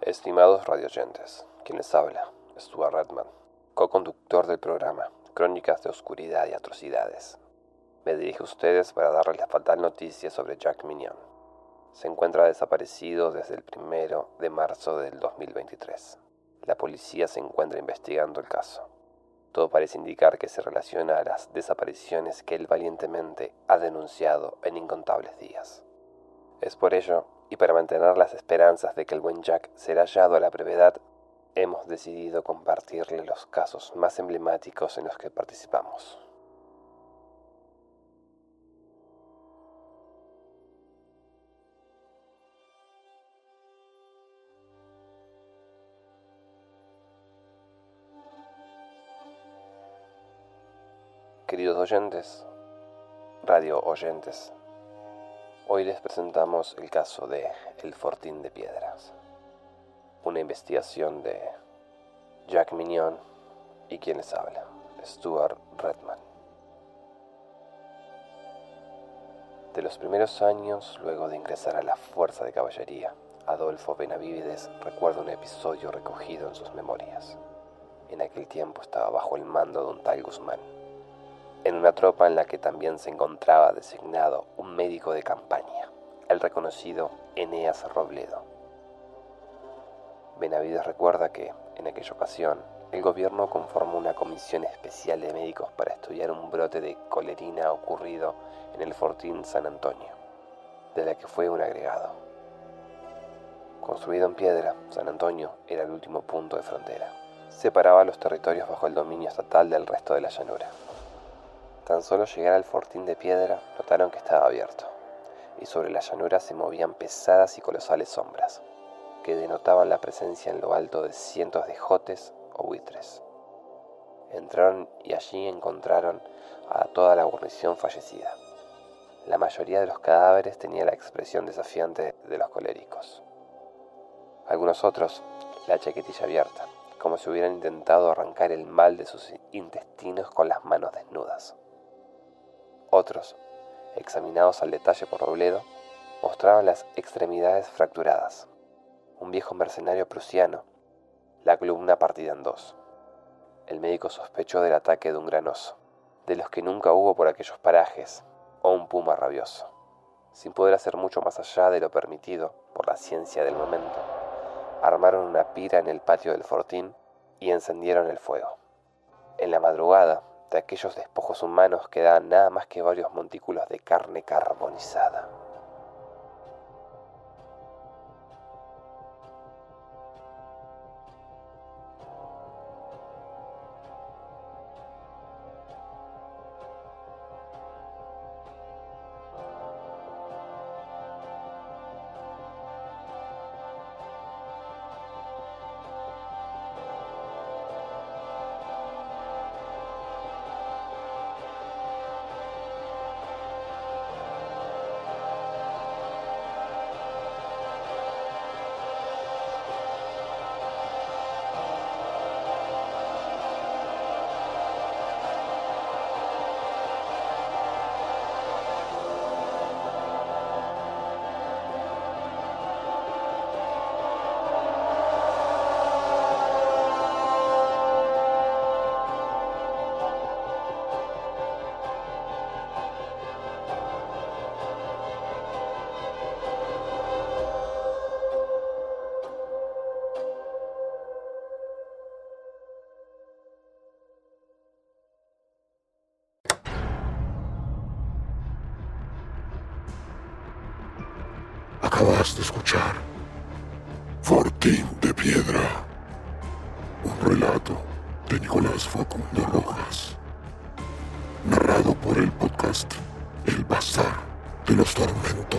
Estimados radioyentes, quien les habla, Stuart Redman, co-conductor del programa Crónicas de Oscuridad y Atrocidades. Me dirijo a ustedes para darles la fatal noticia sobre Jack Mignon. Se encuentra desaparecido desde el primero de marzo del 2023. La policía se encuentra investigando el caso. Todo parece indicar que se relaciona a las desapariciones que él valientemente ha denunciado en incontables días. Es por ello, y para mantener las esperanzas de que el buen Jack será hallado a la brevedad, hemos decidido compartirle los casos más emblemáticos en los que participamos. Queridos oyentes, radio oyentes, hoy les presentamos el caso de El Fortín de Piedras, una investigación de Jack Mignon y quien les habla, Stuart Redman. De los primeros años, luego de ingresar a la Fuerza de Caballería, Adolfo Benavides recuerda un episodio recogido en sus memorias. En aquel tiempo estaba bajo el mando de un tal Guzmán en una tropa en la que también se encontraba designado un médico de campaña, el reconocido Eneas Robledo. Benavides recuerda que, en aquella ocasión, el gobierno conformó una comisión especial de médicos para estudiar un brote de colerina ocurrido en el Fortín San Antonio, de la que fue un agregado. Construido en piedra, San Antonio era el último punto de frontera. Separaba los territorios bajo el dominio estatal del resto de la llanura. Tan solo llegar al fortín de piedra, notaron que estaba abierto, y sobre la llanura se movían pesadas y colosales sombras, que denotaban la presencia en lo alto de cientos de jotes o buitres. Entraron y allí encontraron a toda la guarnición fallecida. La mayoría de los cadáveres tenía la expresión desafiante de los coléricos. Algunos otros, la chaquetilla abierta, como si hubieran intentado arrancar el mal de sus intestinos con las manos desnudas. Otros, examinados al detalle por Robledo, mostraban las extremidades fracturadas. Un viejo mercenario prusiano, la columna partida en dos. El médico sospechó del ataque de un gran oso, de los que nunca hubo por aquellos parajes, o un puma rabioso. Sin poder hacer mucho más allá de lo permitido por la ciencia del momento, armaron una pira en el patio del fortín y encendieron el fuego. En la madrugada, de aquellos despojos humanos quedaban nada más que varios montículos de carne carbonizada. Acabas de escuchar. Fortín de Piedra, un relato de Nicolás Facundo Rojas, narrado por el podcast El Bazar de los Tormentos.